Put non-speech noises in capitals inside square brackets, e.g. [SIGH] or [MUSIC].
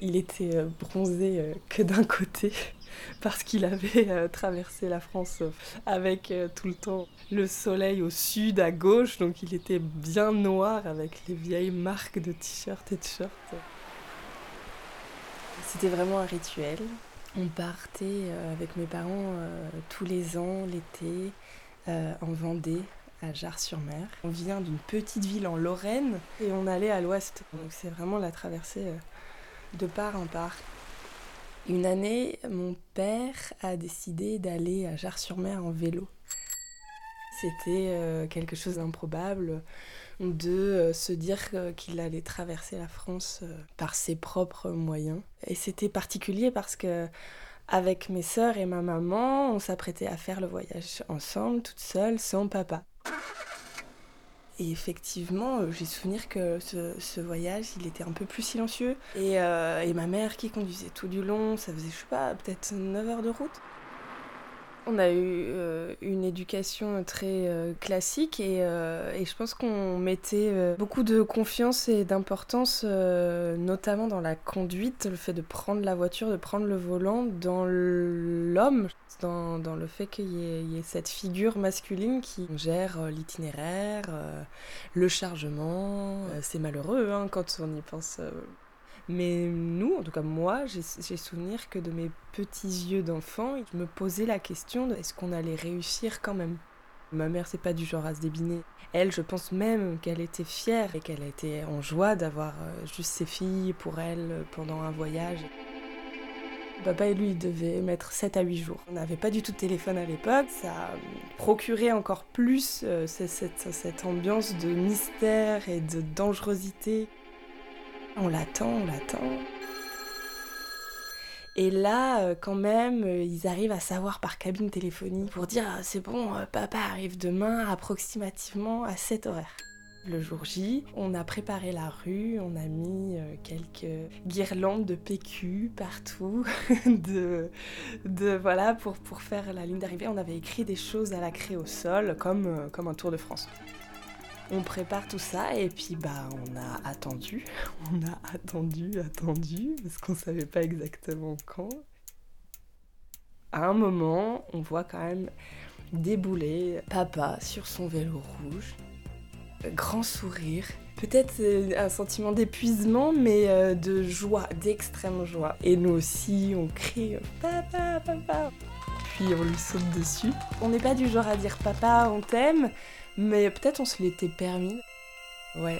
il était euh, bronzé euh, que d'un côté [LAUGHS] parce qu'il avait euh, traversé la France avec tout le temps le soleil au sud, à gauche, donc il était bien noir avec les vieilles marques de t-shirts et de shirts. C'était vraiment un rituel. On partait avec mes parents tous les ans l'été en Vendée à Jars-sur-Mer. On vient d'une petite ville en Lorraine et on allait à l'ouest. Donc c'est vraiment la traversée de part en part. Une année, mon père a décidé d'aller à Jars-sur-Mer en vélo. C'était euh, quelque chose d'improbable de euh, se dire qu'il allait traverser la France par ses propres moyens. Et c'était particulier parce que avec mes sœurs et ma maman, on s'apprêtait à faire le voyage ensemble, toute seule, sans papa. Et effectivement, euh, j'ai souvenir que ce, voyage, il était un peu plus silencieux. Et, euh, et, ma mère qui conduisait tout du long, ça faisait, je sais pas, peut-être 9 heures de route. On a eu euh, une éducation très classique et, et, je pense qu'on mettait beaucoup de confiance et d'importance, notamment dans la conduite, le fait de prendre la voiture, de prendre le volant, dans l'homme dans, le fait qu'il y, ait cette figure masculine qui gère euh, l'itinéraire, euh, le chargement. Euh, c'est malheureux hein, quand on y pense. Mais nous, en tout cas moi, j'ai souvenir que de mes petits yeux d'enfant, je me posais la question est-ce qu'on allait réussir quand même? Ma mère, c'est pas du genre à se débiner. Elle, je pense même qu'elle était fière et qu'elle était en joie d'avoir juste ses filles pour elle pendant un voyage. Papa et lui devaient mettre 7 à 8 jours. On n'avait pas du tout de téléphone à l'époque, ça procurait encore plus euh, cette, ambiance de mystère et de dangerosité. On l'attend, on l'attend. Et là, euh, quand même, euh, ils arrivent à savoir par cabine téléphonique pour dire ah, c'est bon, papa arrive demain approximativement à 7 horaire. Le jour J, on a préparé la rue, on a mis euh, quelques guirlandes de PQ partout, [LAUGHS] de, de, voilà, pour, pour faire la ligne d'arrivée. On avait écrit des choses à la craie au sol, comme, euh, comme un Tour de France. On prépare tout ça et puis bah on a attendu, [LAUGHS] on a attendu, attendu, parce qu'on savait pas exactement quand. À un moment, on voit quand même débouler papa sur son vélo rouge grand sourire, peut-être euh, un sentiment d'épuisement, mais euh, de joie, d'extrême joie. Et nous aussi, on crie Papa, papa Puis on lui saute dessus. On n'est pas du genre à dire Papa, on t'aime, mais peut-être on se l'était permis. Ouais,